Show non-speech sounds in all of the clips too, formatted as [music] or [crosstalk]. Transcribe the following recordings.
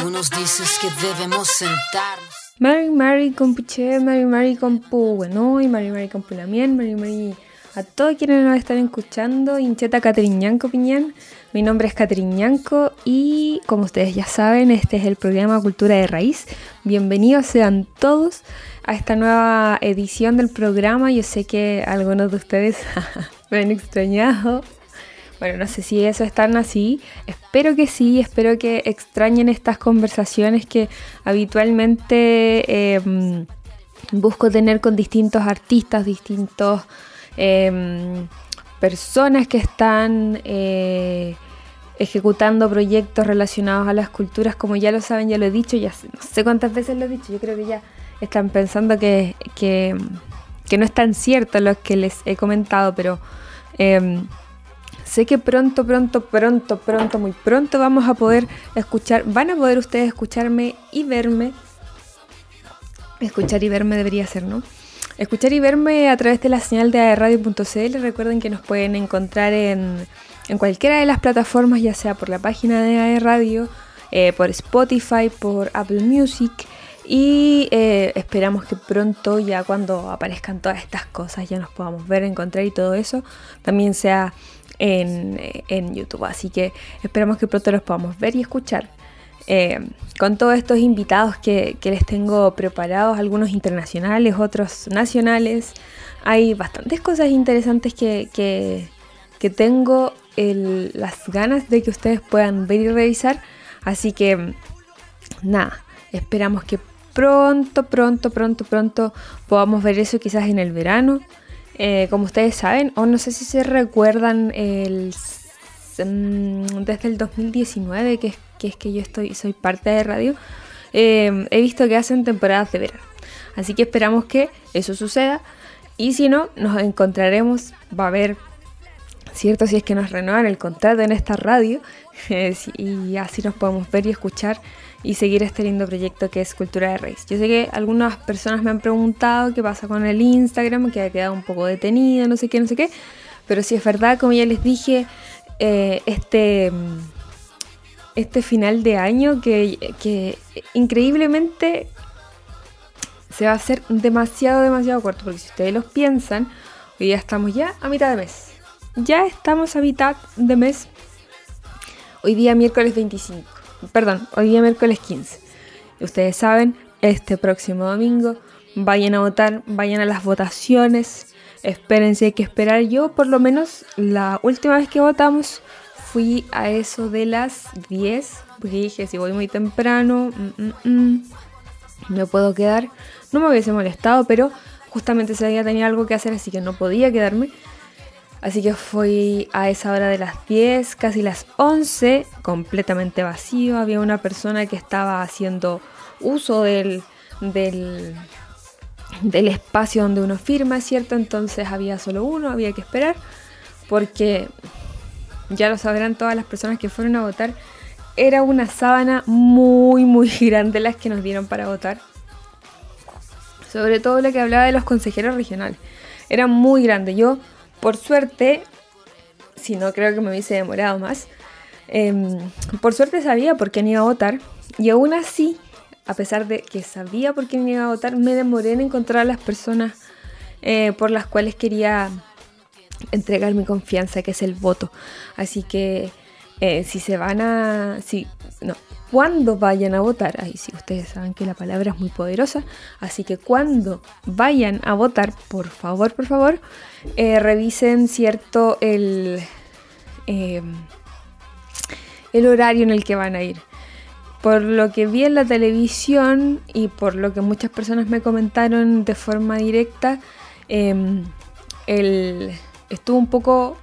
Tú nos dices que debemos sentarnos. Mari Mari Compuche, Mari Mari Compu bueno y Mari Mari Compulamien, Mari Mari a todos quienes nos están escuchando, Incheta Catriñanco Piñán. Mi nombre es Catriñanco y como ustedes ya saben, este es el programa Cultura de Raíz. Bienvenidos sean todos a esta nueva edición del programa. Yo sé que algunos de ustedes [laughs] me han extrañado. Bueno, no sé si eso están así. Espero que sí, espero que extrañen estas conversaciones que habitualmente em, busco tener con distintos artistas, distintos Em, personas que están eh, ejecutando proyectos relacionados a las culturas, como ya lo saben, ya lo he dicho, ya no sé cuántas veces lo he dicho, yo creo que ya están pensando que, que, no es tan cierto lo que les he comentado, pero em, sé que pronto, pronto, pronto, pronto, muy pronto vamos a poder escuchar, van a poder ustedes escucharme y verme. Escuchar y verme debería ser, ¿no? escuchar y verme a través de la señal de radio.cl. Recuerden que nos pueden encontrar en, cualquiera de las plataformas, ya sea por la página de AE Radio, eh, por Spotify, por Apple Music. Y eh, esperamos que pronto, ya cuando aparezcan todas estas cosas, ya nos podamos ver, encontrar y todo eso, también sea en, YouTube. Así que esperamos que pronto los podamos ver y escuchar. Eh, con todos estos invitados que, les tengo preparados, algunos internacionales, otros nacionales. Hay bastantes cosas interesantes que, tengo las ganas de que ustedes puedan ver y revisar. Así que nada, esperamos que pronto, pronto, pronto, pronto podamos ver eso quizás en el verano. Eh, como ustedes saben, o no sé si se recuerdan el, mm, desde el 2019, que es que yo estoy, soy parte de radio, eh, he visto que hacen temporadas de verano. Así que esperamos que eso suceda. Y si no, nos encontraremos, va a haber, cierto, si es que nos renuevan el contrato en esta radio. [laughs] y así nos podemos ver y escuchar y seguir este lindo proyecto que es Cultura de Raíz. Yo sé que algunas personas me han preguntado qué pasa con el Instagram, que ha quedado un poco detenido, no sé qué, no sé qué. Pero si es verdad, como ya les dije, eh, este este final de año que, increíblemente se va a hacer demasiado, demasiado corto. Porque si ustedes los piensan, hoy ya estamos ya a mitad de mes. Ya estamos a mitad de mes. Hoy día miércoles 25. Perdón, hoy día miércoles 15. Ustedes saben, este próximo domingo vayan a votar, vayan a las votaciones. Espérense, hay que esperar. Yo, por lo menos, la última vez que votamos fui a eso de las 10, porque dije, si voy muy temprano, mm, mm, mm, no puedo quedar. No me hubiese molestado, pero justamente ese día tenía algo que hacer, así que no podía quedarme. Así que fui a esa hora de las 10, casi las 11, completamente vacío. Había una persona que estaba haciendo uso del, del, espacio donde uno firma, ¿cierto? Entonces había solo uno, había que esperar, porque ya lo sabrán todas las personas que fueron a votar, era una sábana muy, muy [laughs] grande las que nos dieron para votar. Sobre todo lo que hablaba de los consejeros regionales. Era muy grande. Yo, por suerte, si no creo que me hubiese demorado más, em, por suerte sabía por quién iba a votar. Y aún así, a pesar de que sabía por quién iba a votar, me demoré en encontrar a las personas eh, por las cuales quería entregar mi confianza, que es el voto. Así que eh, si se van a... Si, no, cuando vayan a votar, ahí sí, ustedes saben que la palabra es muy poderosa, así que cuando vayan a votar, por favor, por favor, eh, revisen cierto el, em, el horario en el que van a ir. Por lo que vi en la televisión y por lo que muchas personas me comentaron de forma directa, em, el, estuvo un poco,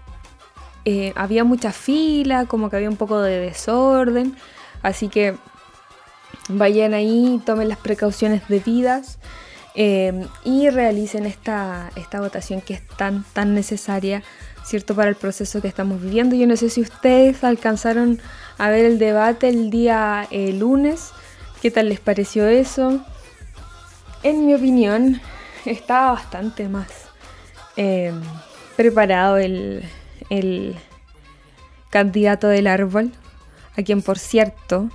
eh, había mucha fila, como que había un poco de desorden, así que vayan ahí, tomen las precauciones debidas eh, y realicen esta, esta votación que es tan, tan necesaria, ¿cierto? Para el proceso que estamos viviendo. Yo no sé si ustedes alcanzaron a ver el debate el día eh, lunes, ¿qué tal les pareció eso? En mi opinión, estaba bastante más preparado el, candidato del árbol, a quien por cierto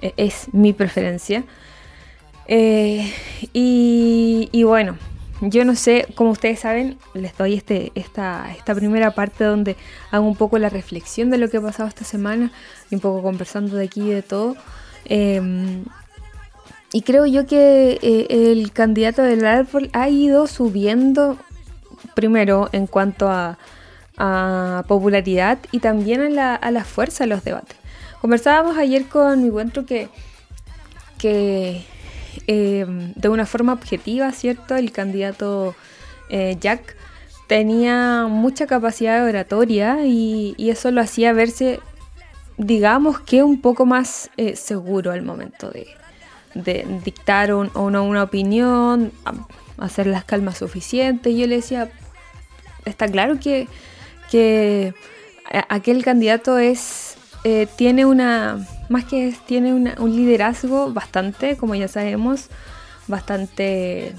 e, es mi preferencia. Eh, y, bueno, yo no sé, como ustedes saben, les doy este, esta, esta primera parte donde hago un poco la reflexión de lo que ha pasado esta semana y un poco conversando de aquí y de todo. Em, y creo yo que eh, el candidato del árbol ha ido subiendo primero en cuanto a, popularidad y también a la, a la, fuerza de los debates. Conversábamos ayer con mi encuentro que, que em, de una forma objetiva, ¿cierto? El candidato eh, Jack tenía mucha capacidad de oratoria y, eso lo hacía verse, digamos que un poco más eh, seguro al momento de, dictar una, opinión, hacer las calmas suficientes. Yo le decía, está claro que, que aquel candidato es eh, tiene una, más que tiene un liderazgo bastante, como ya sabemos, bastante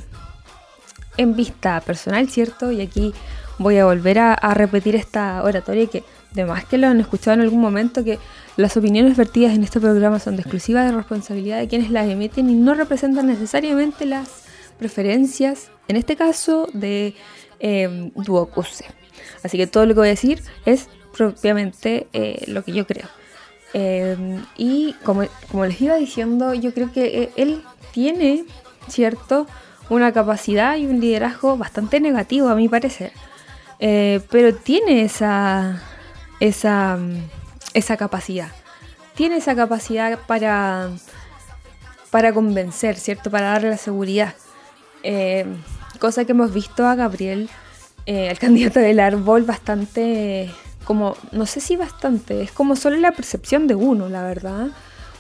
en vista personal, ¿cierto? Y aquí voy a volver a, repetir esta oratoria que, además que lo han escuchado en algún momento, que las opiniones vertidas en este programa son de exclusiva de responsabilidad de quienes las emiten y no representan necesariamente las preferencias, en este caso, de eh, Duocuse. Así que todo lo que voy a decir es propiamente eh, lo que yo creo. Em, y como, como, les iba diciendo, yo creo que eh, él tiene, ¿cierto? Una capacidad y un liderazgo bastante negativo, a mi parecer. Eh, pero tiene esa, esa esa capacidad. Tiene esa capacidad para, para convencer, ¿cierto? Para darle la seguridad. Eh, cosa que hemos visto a Gabriel, eh, al [laughs] candidato del árbol, bastante, como, no sé si bastante, es como solo la percepción de uno, la verdad.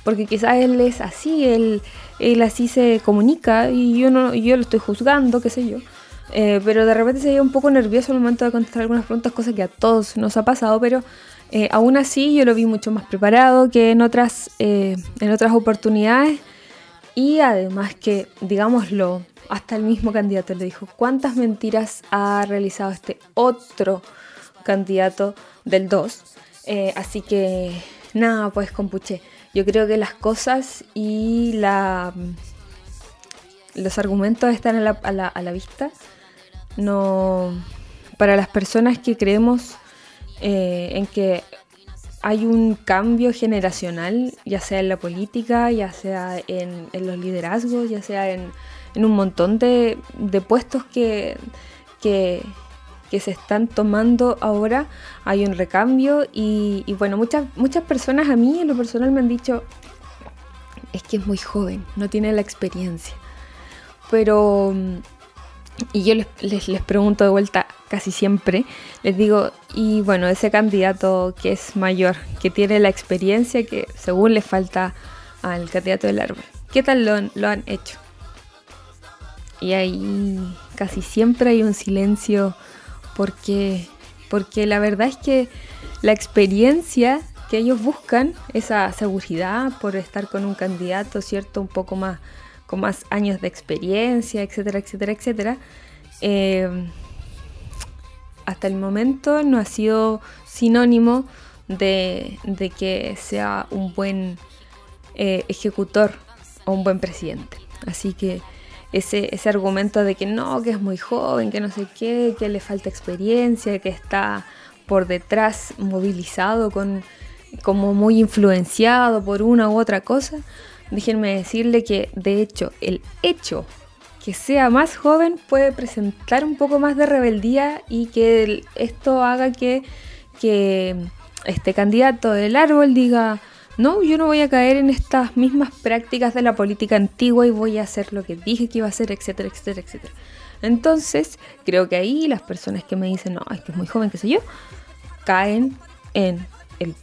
Porque quizás él es así, él, él así se comunica y yo, no, yo lo estoy juzgando, qué sé yo. Eh, pero de repente se veía un poco nervioso al momento de contestar algunas preguntas, cosa que a todos nos ha pasado, pero eh, aún así yo lo vi mucho más preparado que en otras, eh, en otras oportunidades y además que, digámoslo, hasta el mismo candidato le dijo, ¿cuántas mentiras ha realizado este otro candidato del 2? Eh, así que nada, pues compuche. Yo creo que las cosas y la, los argumentos están a la, a la, a la vista. No, para las personas que creemos eh, en que hay un cambio generacional, ya sea en la política, ya sea en, los liderazgos, ya sea en, un montón de, puestos que, que, se están tomando ahora. Hay un recambio y, bueno, muchas, muchas personas a mí en lo personal me han dicho, es que es muy joven, no tiene la experiencia. Pero y yo les, les, pregunto de vuelta casi siempre, les digo, y bueno, ese candidato que es mayor, que tiene la experiencia que según le falta al candidato del árbol, ¿qué tal lo, lo han hecho? Y ahí casi siempre hay un silencio porque, porque la verdad es que la experiencia que ellos buscan, esa seguridad por estar con un candidato, ¿cierto? Un poco más con más años de experiencia, etcétera, etcétera, etcétera. Eh, hasta el momento no ha sido sinónimo de, que sea un buen eh, ejecutor o un buen presidente. Así que ese, ese argumento de que no, que es muy joven, que no sé qué, que le falta experiencia, que está por detrás movilizado, con, como muy influenciado por una u otra cosa, déjenme decirle que de hecho el hecho que sea más joven puede presentar un poco más de rebeldía y que esto haga que, que este candidato del árbol diga, no, yo no voy a caer en estas mismas prácticas de la política antigua y voy a hacer lo que dije que iba a hacer, etcétera, etcétera, etcétera. Entonces, creo que ahí las personas que me dicen, no, es que es muy joven, qué sé yo, caen en el,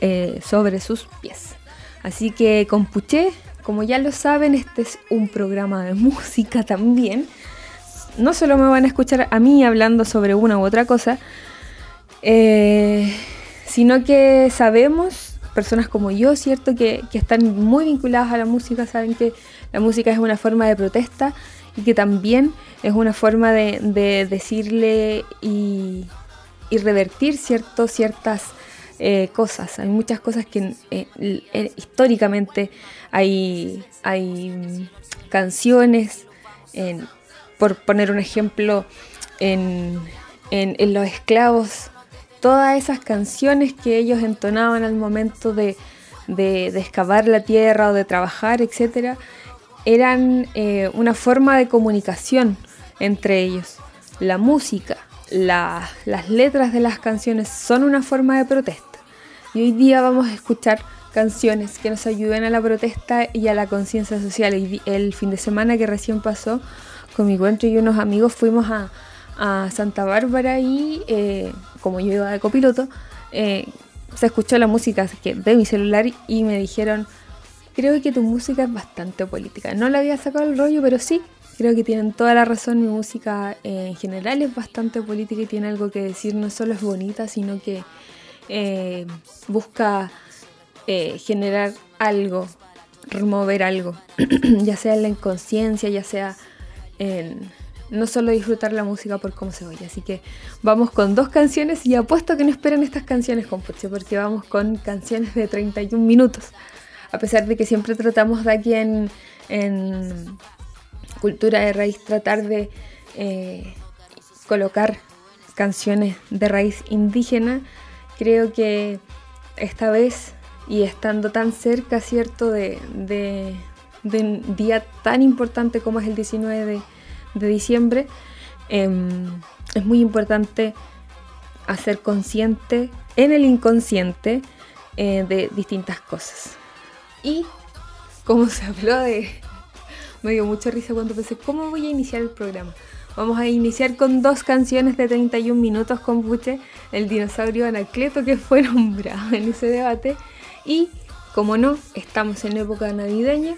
eh, sobre sus pies. Así que Compuché, como ya lo saben, este es un programa de [laughs] música también. No solo me van a escuchar a mí hablando sobre una u otra cosa, eh, sino que sabemos, personas como yo, ¿cierto? Que, están muy vinculadas a la música, saben que la música es una forma de protesta y que también es una forma de, decirle y, revertir ciertas eh, cosas, hay muchas cosas que eh, históricamente hay, hay mm, canciones, por poner un ejemplo, en, en, Los Esclavos, todas esas canciones que ellos entonaban al momento de, de, excavar la tierra o de trabajar, etc., eran eh, una forma de comunicación entre ellos. La música, las letras de las canciones son una forma de protesta. Y hoy día vamos a escuchar canciones que nos ayuden a la protesta y a la conciencia social. El fin de semana que recién pasó, con mi encuentro y unos amigos fuimos a, Santa Bárbara y eh, como yo iba de copiloto, eh, se escuchó la música de mi celular y me dijeron, creo que tu música es bastante política. No la había sacado el rollo, pero sí, creo que tienen toda la razón. Mi música eh, en general es bastante política y tiene algo que decir. No solo es bonita, sino que busca generar algo, remover algo, [clears throat] ya sea en la inconsciencia, ya sea en no solo disfrutar la música por cómo se oye. Así que vamos con dos canciones y apuesto que no esperan estas canciones con porque vamos con canciones de 31 minutos. A pesar de que siempre tratamos de aquí en, Cultura de Raíz tratar de eh, colocar canciones de raíz indígena, creo que esta vez y estando tan cerca, ¿cierto?, de, de, de un día tan importante como es el 19 de de diciembre, em, es muy importante hacer consciente en el inconsciente eh, de distintas cosas. Y como se habló de... [laughs] Me dio mucha risa cuando pensé, ¿cómo voy a iniciar el programa? Vamos a iniciar con dos canciones de 31 minutos con Buche, el dinosaurio Anacleto que fue nombrado en ese debate. Y, como no, estamos en época navideña,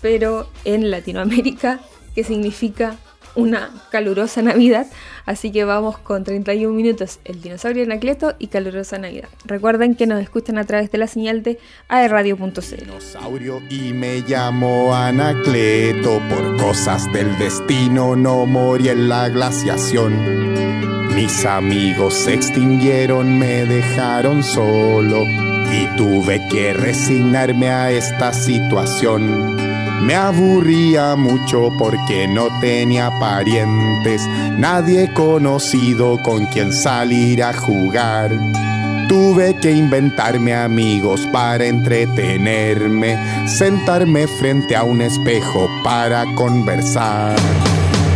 pero en Latinoamérica, que significa una calurosa Navidad. Así que vamos con 31 minutos El Dinosaurio Anacleto y Calurosa Navidad. Recuerden que nos escuchan a través de la señal de aerradio.cl. Dinosaurio y me llamo Anacleto. Por cosas del destino no morí en la glaciación. Mis amigos se extinguieron, me dejaron solo y tuve que resignarme a esta situación. Me aburría mucho porque no tenía parientes, nadie conocido con quien salir a jugar. Tuve que inventarme amigos para entretenerme, sentarme frente a un espejo para conversar.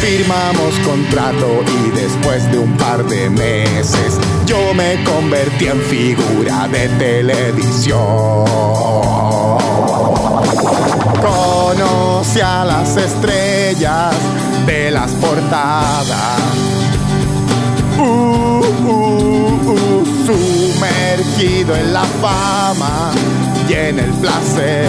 Firmamos contrato y después de un par de meses yo me convertí en figura de televisión. Conocí a las estrellas de las portadas. Uh, uh, uh, sumergido en la fama y en el placer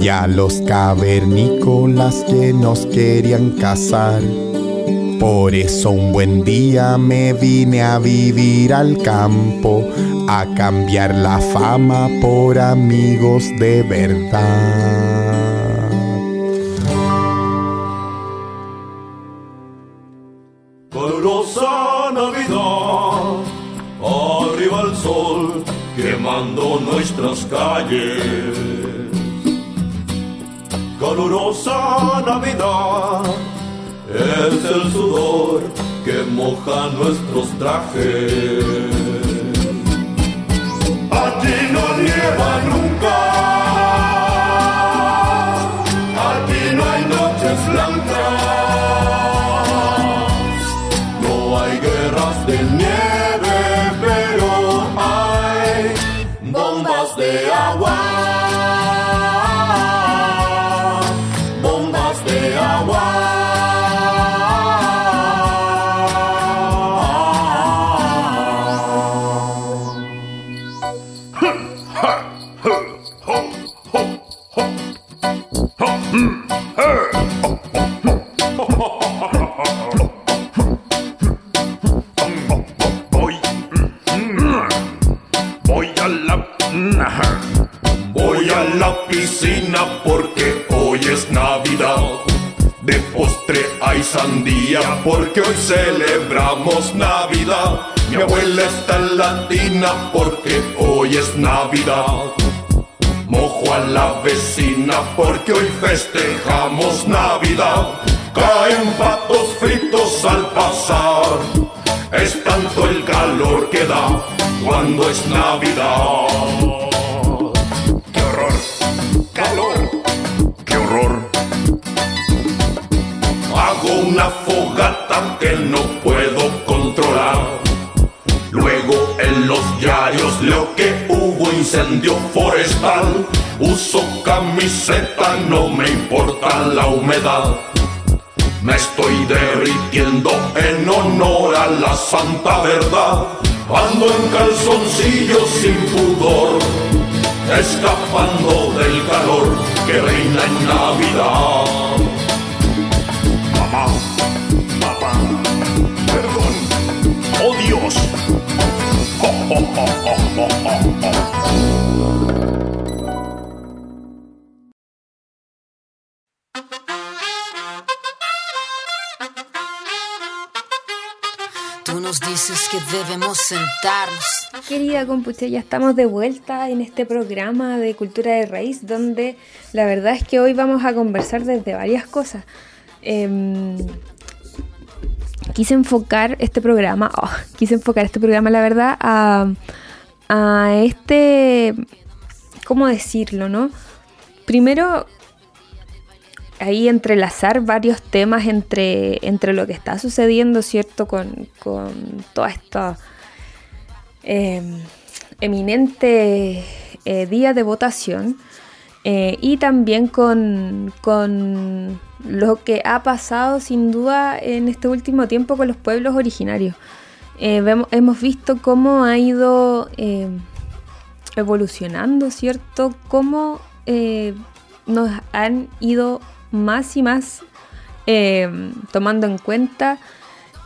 y a los cavernícolas que nos querían cazar. Por eso un buen día me vine a vivir al campo, a cambiar la fama por amigos de verdad. quemando nuestras calles. El sudor que moja nuestros trajes. Celebramos Navidad. Mi abuela está latina porque hoy es Navidad. Mojo a la vecina porque hoy festejamos Navidad. No me importa la humedad. Me estoy derritiendo en honor a la santa verdad. Ando en calzoncillos sin pudor, escapando del calor que reina en Navidad. Mamá, papá, perdón, oh Dios. Oh, oh, oh, debemos sentarnos. Querida compuche, ya estamos de vuelta en este programa de Cultura de Raíz, donde la verdad es que hoy vamos a conversar desde varias cosas. Em, quise enfocar este programa, oh, quise enfocar este programa, la verdad, a, a este, ¿cómo decirlo, no? Primero, ahí entrelazar varios temas entre, entre lo que está sucediendo, ¿cierto? Con, con toda esta eh, eminente eh, día de votación eh, y también con, con lo que ha pasado sin duda en este último tiempo con los pueblos originarios. Eh, vemos- hemos visto cómo ha ido eh, evolucionando, ¿cierto? Cómo nos han ido más y más eh, tomando en cuenta,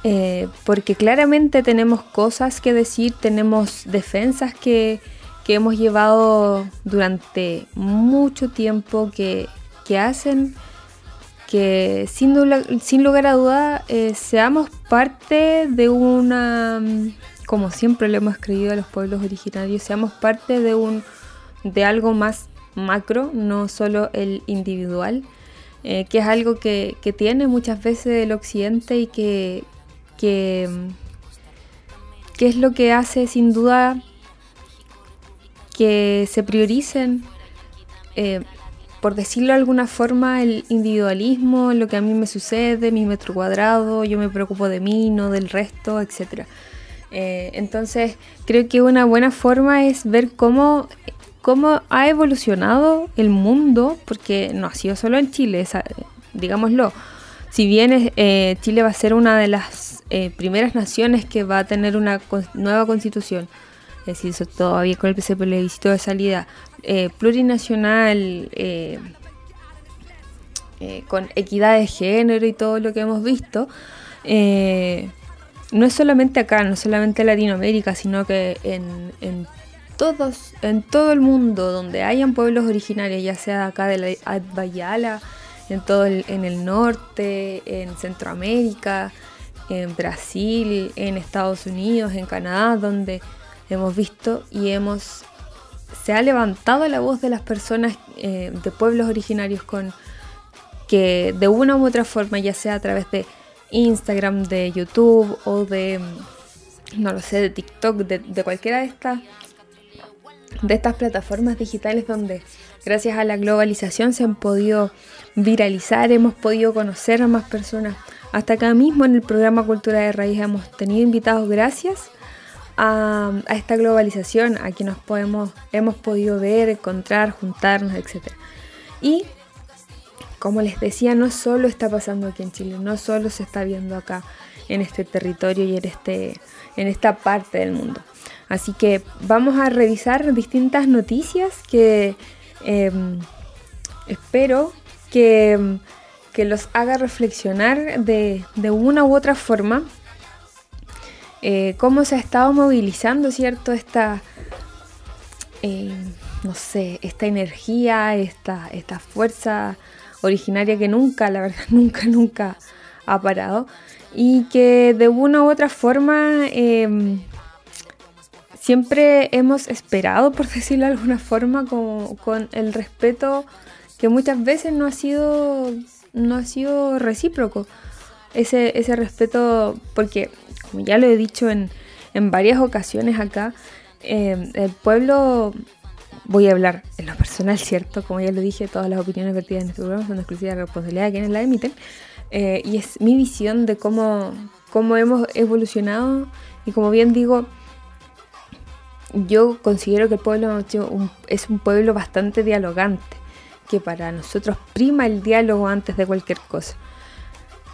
eh, porque claramente tenemos cosas que decir, tenemos defensas que, que hemos llevado durante mucho tiempo que, que hacen que sin, sin lugar a duda eh, seamos parte de una, como siempre lo hemos creído a los pueblos originarios, seamos parte de un de algo más macro, no solo el individual, eh, que es algo que, que tiene muchas veces el occidente y que, que, es lo que hace sin duda que se prioricen eh, por decirlo de alguna forma, el individualismo, lo que a mí me sucede, mi metro cuadrado, yo me preocupo de mí, no del resto, etc. Eh, entonces, creo que una buena forma es ver cómo, cómo ha evolucionado el mundo, porque no ha sido solo en Chile, digámoslo. Si bien eh, Chile va a ser una de las eh, primeras naciones que va a tener una nueva constitución, es decir, eso todavía con el plebiscito de salida eh, plurinacional, con equidad de género y todo lo que hemos visto, no es solamente acá, no es solamente en Latinoamérica, sino que en, en todos, en todo el mundo donde hayan pueblos originarios, ya sea acá de la Adbayala, en todo el, en el norte, en Centroamérica, en Brasil, en Estados Unidos, en Canadá, donde hemos visto y hemos se ha levantado la voz de las personas eh, de pueblos originarios con que de una u otra forma, ya sea a través de Instagram, de YouTube o de, no lo sé, de TikTok, de cualquiera de estas de estas plataformas digitales donde gracias a la globalización se han podido viralizar, hemos podido conocer a más personas. Hasta acá mismo en el programa Cultura de Raíz hemos tenido invitados gracias a, esta globalización, a que nos podemos, hemos podido ver, encontrar, juntarnos, etc. Y como les decía, no solo está pasando aquí en Chile, no solo se está viendo acá en este territorio y en, este, en esta parte del mundo. Así que vamos a revisar distintas noticias que eh, espero que, que, los haga reflexionar de, de una u otra forma eh, cómo se ha estado movilizando, ¿cierto? Esta, eh, no sé, esta energía, esta, esta fuerza originaria que nunca, la verdad, [laughs] nunca, nunca ha parado y que de una u otra forma em, siempre hemos esperado, por [laughs] decirlo de alguna forma, con, con, el respeto que muchas veces no ha sido, no ha sido recíproco. Ese, ese respeto, porque como ya lo he dicho en, en varias ocasiones acá, em, el pueblo voy a hablar en lo personal, ¿cierto? Como ya lo dije, todas las opiniones vertidas en este programa son de exclusiva responsabilidad de quienes la emiten. Eh, y es mi visión de cómo, cómo hemos evolucionado. Y como bien digo, yo considero que el pueblo es un pueblo bastante dialogante, que para nosotros prima el diálogo antes de cualquier cosa.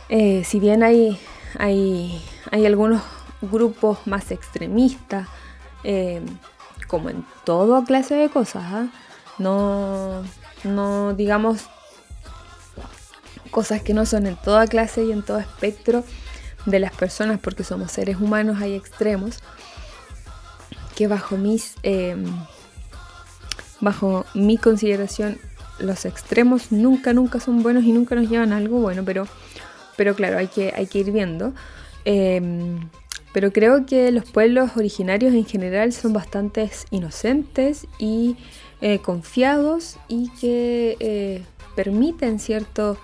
Eh, si bien hay, hay, hay, algunos grupos más extremistas, eh, como en toda clase de cosas, ¿ah? no, no digamos cosas que no son en toda clase y en todo espectro de las personas, porque somos seres humanos, hay extremos, que bajo mis em, bajo mi consideración los extremos nunca nunca son buenos y nunca nos llevan a algo bueno pero pero claro hay que hay que ir viendo. Eh, pero creo que los pueblos originarios en general son bastante inocentes y eh, confiados y que eh, permiten cierto,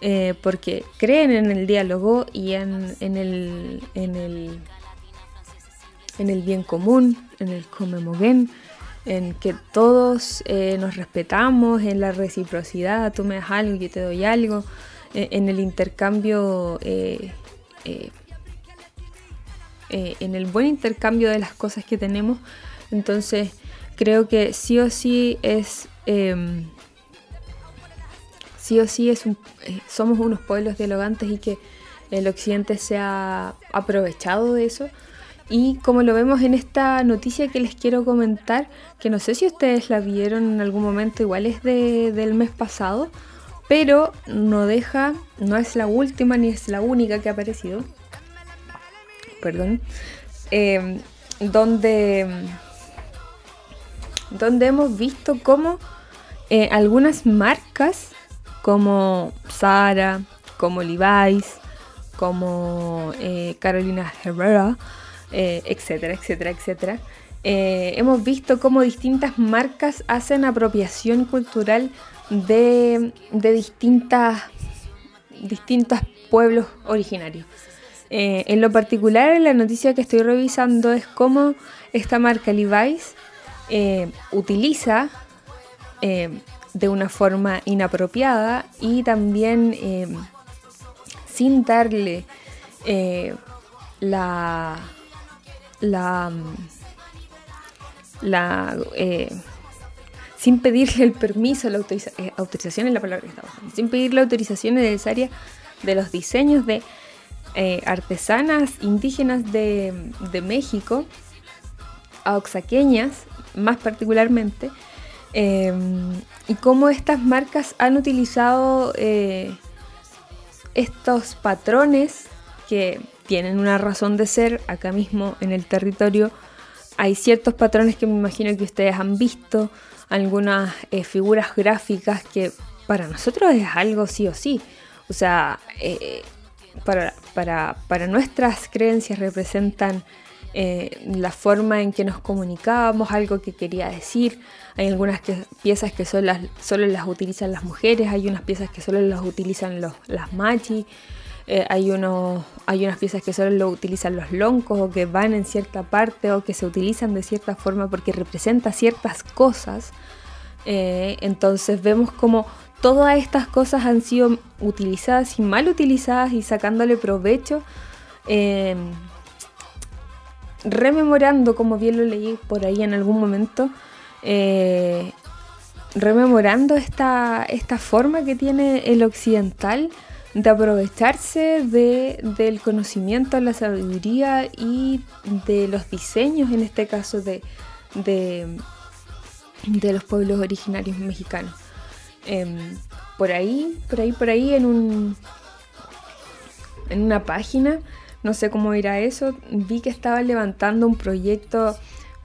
eh, porque creen en el diálogo y en, el, en, el, en el bien común, en el comemogen, en que todos nos respetamos, en la reciprocidad, tú me das algo, yo te doy algo, en el intercambio eh, en el buen intercambio de las cosas que tenemos. Entonces creo que sí o sí es... Em, sí o sí es un, eh, somos unos pueblos dialogantes y que el occidente se ha aprovechado de eso. Y como lo vemos en esta noticia que les quiero comentar, que no sé si ustedes la vieron en algún momento, igual es de, del mes pasado, pero no deja, no es la última ni es la única que ha aparecido perdón, em, donde, donde hemos visto cómo eh, algunas marcas como Sara, como Levi's, como eh, Carolina Herrera, eh, etcétera, etcétera, etcétera, hemos visto cómo distintas marcas hacen apropiación cultural de, de distintas, distintos pueblos originarios. Eh, en lo particular, la noticia que estoy revisando es cómo esta marca Levi's eh, utiliza eh, de una forma inapropiada y también sin darle la la, la sin pedirle el permiso, la autorización es la palabra que sin pedir la autorización necesaria de los diseños de eh, artesanas indígenas de, México, oaxaqueñas más particularmente, em, y cómo estas marcas han utilizado eh, estos patrones que tienen una razón de ser acá mismo en el territorio. Hay ciertos patrones que me imagino que ustedes han visto, algunas eh, figuras gráficas que para nosotros es algo sí o sí. O sea, para, para, nuestras creencias representan eh, la forma en que nos comunicábamos, algo que quería decir. Hay algunas piezas que solo las, utilizan las mujeres, hay unas piezas que solo las utilizan las machi, eh, hay, unos, hay unas piezas que solo lo utilizan los loncos o que van en cierta parte o que se utilizan de cierta forma porque representa ciertas cosas. Eh, entonces vemos como todas estas cosas han sido utilizadas y mal utilizadas y sacándole provecho. Eh, rememorando, como bien lo leí por ahí en algún momento, rememorando esta, esta forma que tiene el occidental de aprovecharse del conocimiento, la sabiduría y de los diseños, en este caso de, de, de los pueblos originarios mexicanos. Em, por ahí, por ahí, por ahí en un en una página, no sé cómo irá eso, vi que estaban levantando un proyecto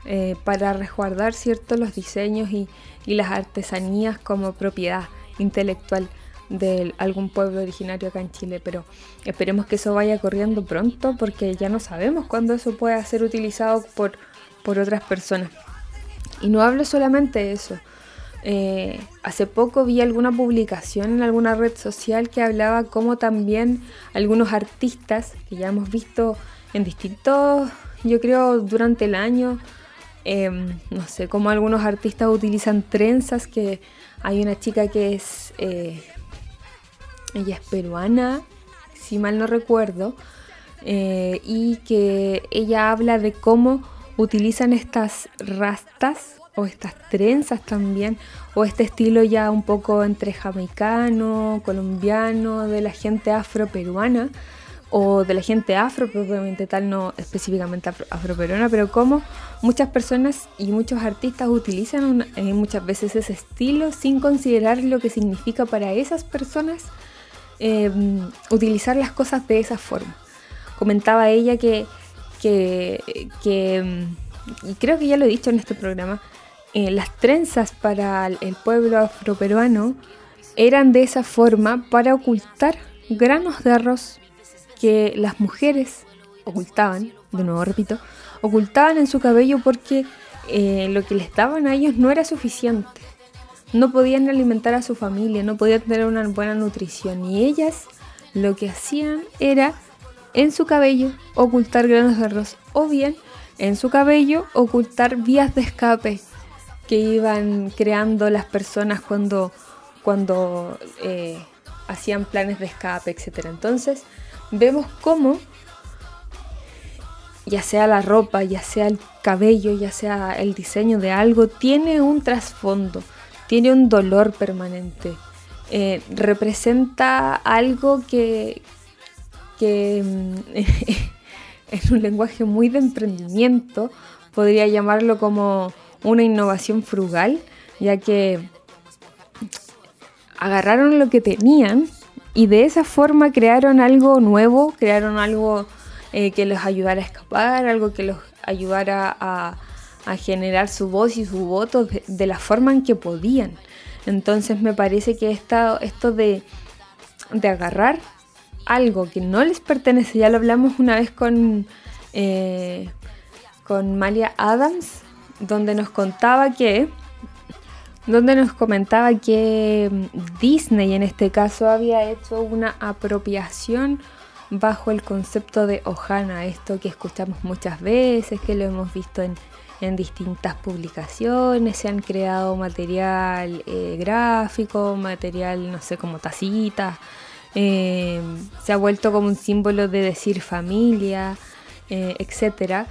eh, para resguardar cierto los diseños y, las artesanías como propiedad intelectual de algún pueblo originario acá en Chile, pero esperemos que eso vaya corriendo pronto porque ya no sabemos cuándo eso pueda ser utilizado por, por otras personas. Y no hablo solamente de eso. Eh, hace poco vi alguna publicación en alguna red social que hablaba como también algunos artistas que ya hemos visto en distintos, yo creo, durante el año, Em, no sé, como algunos artistas utilizan trenzas, que hay una chica que es, eh, ella es peruana, si mal no recuerdo, eh, y que ella habla de cómo utilizan estas rastas o estas trenzas también, o este estilo ya un poco entre jamaicano, colombiano, de la gente afro-peruana, o de la gente afro, propiamente tal, no específicamente afro-peruana, pero como muchas personas y muchos artistas utilizan eh, muchas veces ese estilo sin considerar lo que significa para esas personas em, utilizar las cosas de esa forma. Comentaba ella que, que, em, y creo que ya lo he dicho en este programa, eh, las trenzas para el pueblo afroperuano eran de esa forma para ocultar granos de arroz que las mujeres ocultaban, de nuevo repito, ocultaban en su cabello porque eh, lo que les daban a ellos no era suficiente. No podían alimentar a su familia, no podían tener una buena nutrición. Y ellas lo que hacían era en su cabello ocultar granos de arroz o bien en su cabello ocultar vías de escape que iban creando las personas cuando, cuando eh, hacían planes de escape, etc. Entonces, vemos cómo, ya sea la ropa, ya sea el cabello, ya sea el diseño de algo, tiene un trasfondo, tiene un dolor permanente. Eh, representa algo que, que mm, [laughs] en un lenguaje muy de emprendimiento podría llamarlo como una innovación frugal, ya que agarraron lo que tenían y de esa forma crearon algo nuevo, crearon algo eh, que los ayudara a escapar, algo que los ayudara a, generar su voz y su voto de, la forma en que podían. Entonces me parece que esto de, agarrar algo que no les pertenece, ya lo hablamos una vez con, eh, con Malia Adams, donde nos contaba que donde nos comentaba que mm, Disney en este caso había hecho una apropiación bajo el concepto de Ohana, esto que escuchamos muchas veces, que lo hemos visto en, distintas publicaciones, se han creado material eh, gráfico, material, no sé, como tacitas, eh, se ha vuelto como un símbolo de decir familia, eh, etcétera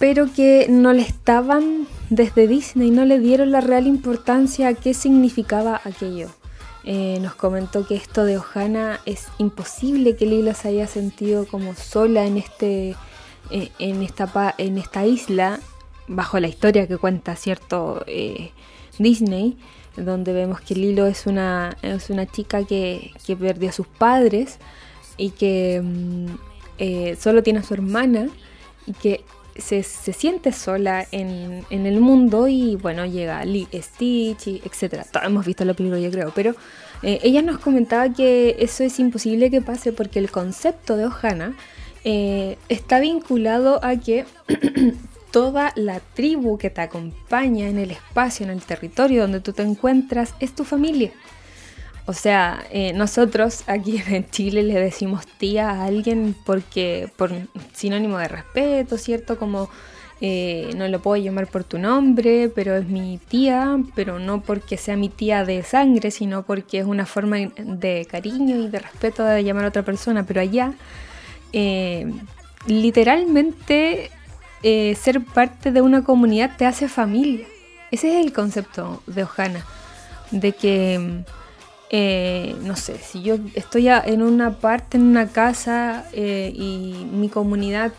pero que no le estaban desde Disney, no le dieron la real importancia a qué significaba aquello. Eh, nos comentó que esto de Ohana es imposible que Lila se haya sentido como sola en, este, en, esta, en esta isla, bajo la historia que cuenta cierto eh, Disney, donde vemos que Lilo es una, es una chica que, que perdió a sus padres y que mm, solo tiene a su hermana y que se, siente sola en, el mundo y bueno, llega Lee, Stitch, etc. Hemos visto la película, yo creo, pero eh, ella nos comentaba que eso es imposible que pase porque el concepto de Ohana eh, está vinculado a que [clears throat] toda la tribu que te acompaña en el espacio, en el territorio donde tú te encuentras, es tu familia. O sea, eh, nosotros aquí [laughs] en Chile le decimos tía a alguien porque por sinónimo de respeto, ¿cierto? Como eh, no lo puedo llamar por tu nombre, pero es mi tía, pero no porque sea mi tía de sangre, sino porque es una forma de cariño y de respeto de llamar a otra persona. Pero allá, eh, literalmente, ser parte de una comunidad te hace familia. Ese es el concepto de Ojana, de que eh, no sé, si yo estoy en una parte, en una casa eh, y mi comunidad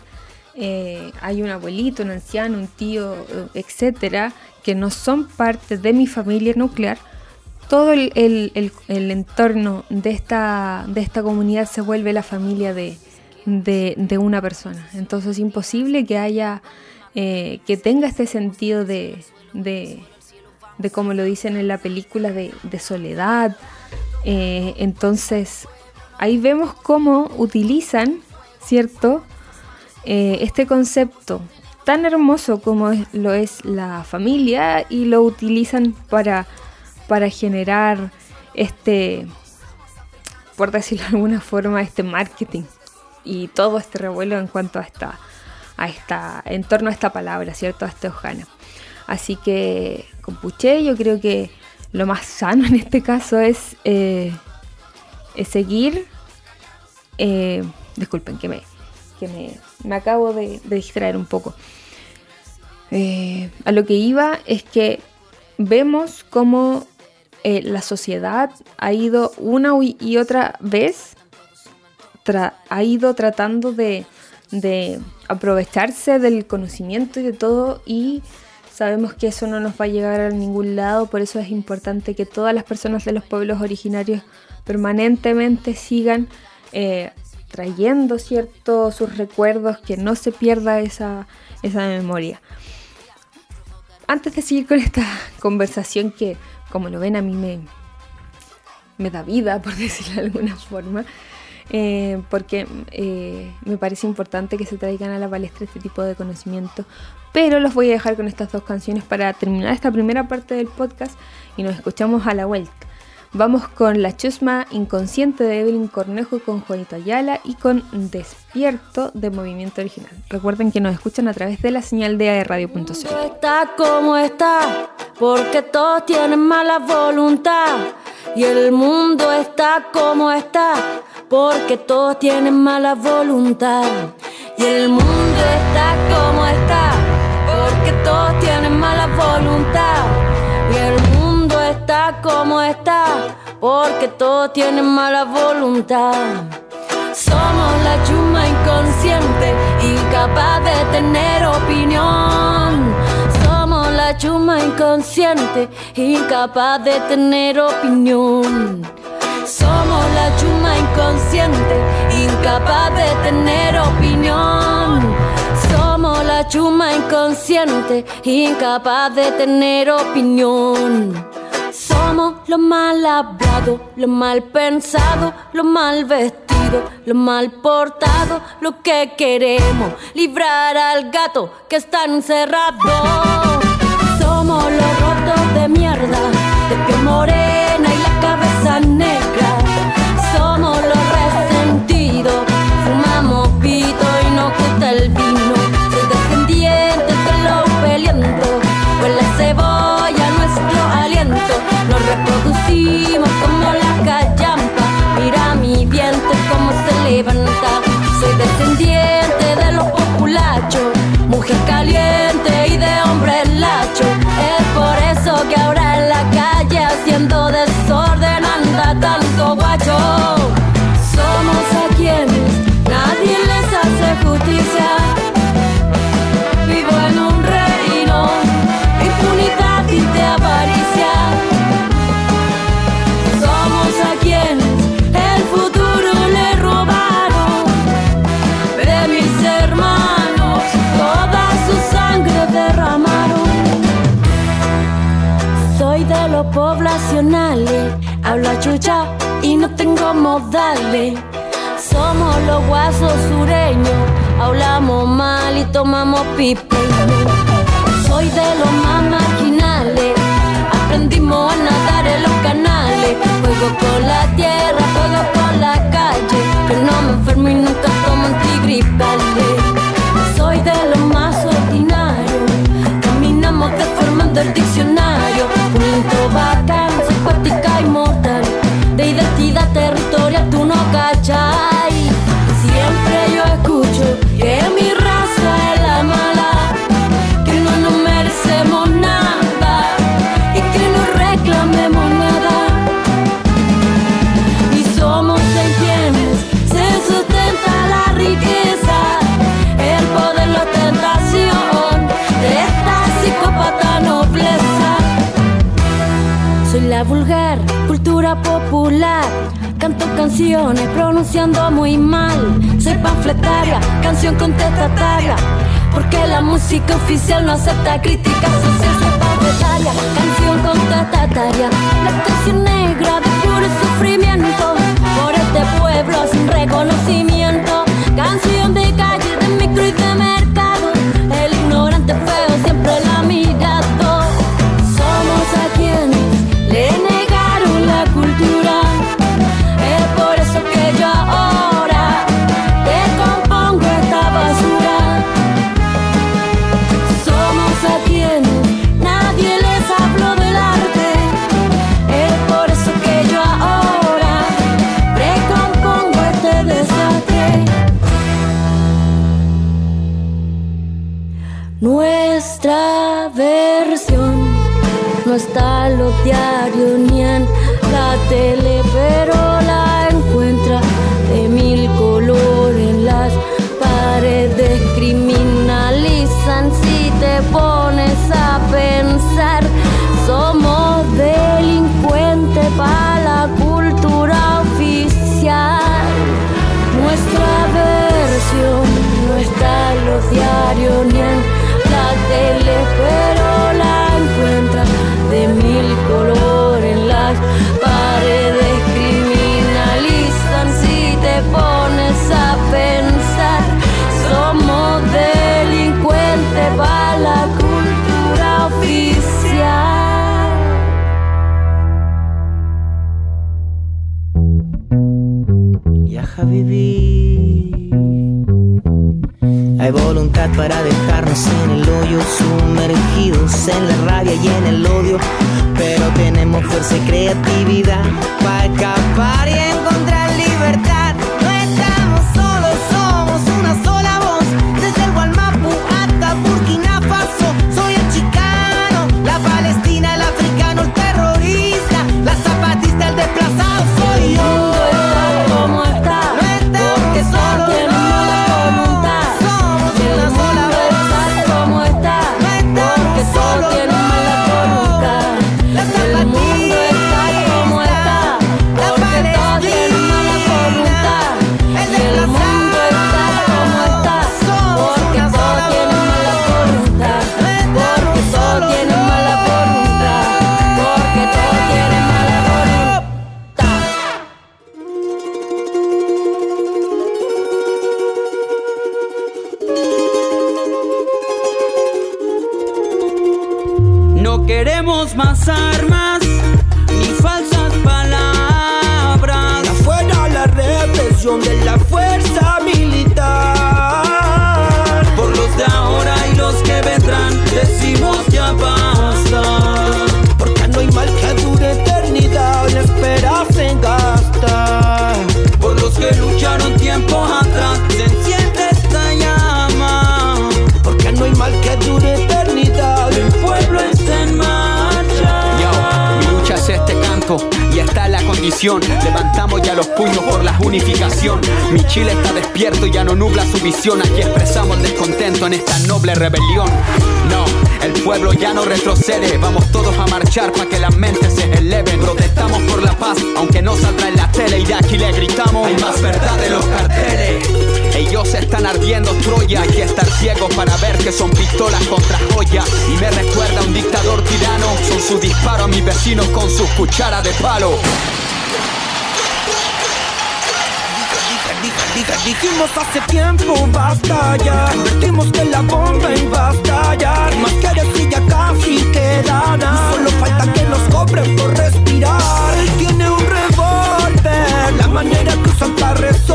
eh, hay un abuelito, un anciano, un tío, etcétera, que no son parte de mi familia nuclear, todo el, entorno de esta, de esta comunidad se vuelve la familia de, una persona. Entonces es imposible que haya eh, que tenga este sentido de, de, como lo dicen en la película, de, soledad. Eh, entonces, ahí vemos cómo utilizan, ¿cierto? Eh, este concepto tan hermoso como lo es la familia y lo utilizan para, para generar este, por decirlo de alguna forma, este marketing y todo este revuelo en cuanto a esta, a esta, en torno a esta palabra, ¿cierto? A este Ojana. Así que con Puché yo creo que lo más sano en este caso es, eh, seguir. Eh, disculpen que me, que me, acabo de, distraer un poco. Eh, a lo que iba es que vemos cómo la sociedad ha ido una y otra vez ha ido tratando de, aprovecharse del conocimiento y de todo y sabemos que eso no nos va a llegar a ningún lado, por eso es importante que todas las personas de los pueblos originarios permanentemente sigan eh, trayendo ciertos sus recuerdos, que no se pierda esa, esa memoria. Antes de seguir con esta conversación que, como lo ven, a mí me, me da vida, [laughs] por decirlo de alguna forma, eh, porque eh, me parece importante que se traigan a la palestra este tipo de conocimiento. Pero los voy a dejar con estas dos canciones para terminar esta primera parte del podcast y nos escuchamos a la vuelta. Vamos con La Chusma Inconsciente de Evelyn Cornejo con Juanito Ayala y con Despierto de Movimiento Original. Recuerden que nos escuchan a través de la señal de Radio.cl. Está como está, porque todos tienen mala voluntad. Y el mundo está como está, porque todos tienen mala voluntad. Y el mundo está como está, porque todos tienen mala voluntad. Y el mundo está como está, porque todos tienen mala voluntad. Somos la chuma inconsciente, incapaz de tener opinión. Somos la chuma inconsciente, incapaz de tener opinión. Somos la chuma inconsciente, incapaz de tener opinión. Somos la chuma inconsciente, incapaz de tener opinión. Somos lo mal hablado, lo mal pensado, lo mal vestido, lo mal portado, lo que queremos, librar al gato que está encerrado. Somos los rotos de mierda, de piel morena y la cabeza negra. dream y no tengo modales. Somos los guasos sureños, hablamos mal y tomamos pipe. Soy de los canciones pronunciando muy mal. Soy panfletaria, canción contestataria. Porque la música oficial no acepta críticas sociales canción contestataria, la canción negra de puro sufrimiento, por este pueblo sin reconocimiento, canción de calle, Habibi. Hay voluntad para dejarnos en el hoyo, sumergidos en la rabia y en el odio. Pero tenemos fuerza y creatividad para escapar y encontrar de la fuerza militar. Levantamos ya los puños por la unificación. Mi Chile está despierto y ya no nubla su visión. Aquí expresamos el descontento en esta noble rebelión. No, el pueblo ya no retrocede. Vamos todos a marchar para que las mentes se eleven. Protestamos por la paz, aunque no saldrá en la tele. Y de aquí le gritamos: Hay más verdad de los carteles. Ellos están ardiendo Troya. Que estar ciegos para ver que son pistolas contra joya. Y me recuerda a un dictador tirano. Son sus disparos a mis vecinos con sus cucharas de palo. dijimos hace tiempo, basta ya. Que la bomba iba a estallar. Más que decir ya casi quedará. Solo falta que nos cobren por respirar. Él tiene un revólver, la manera que usan para resolver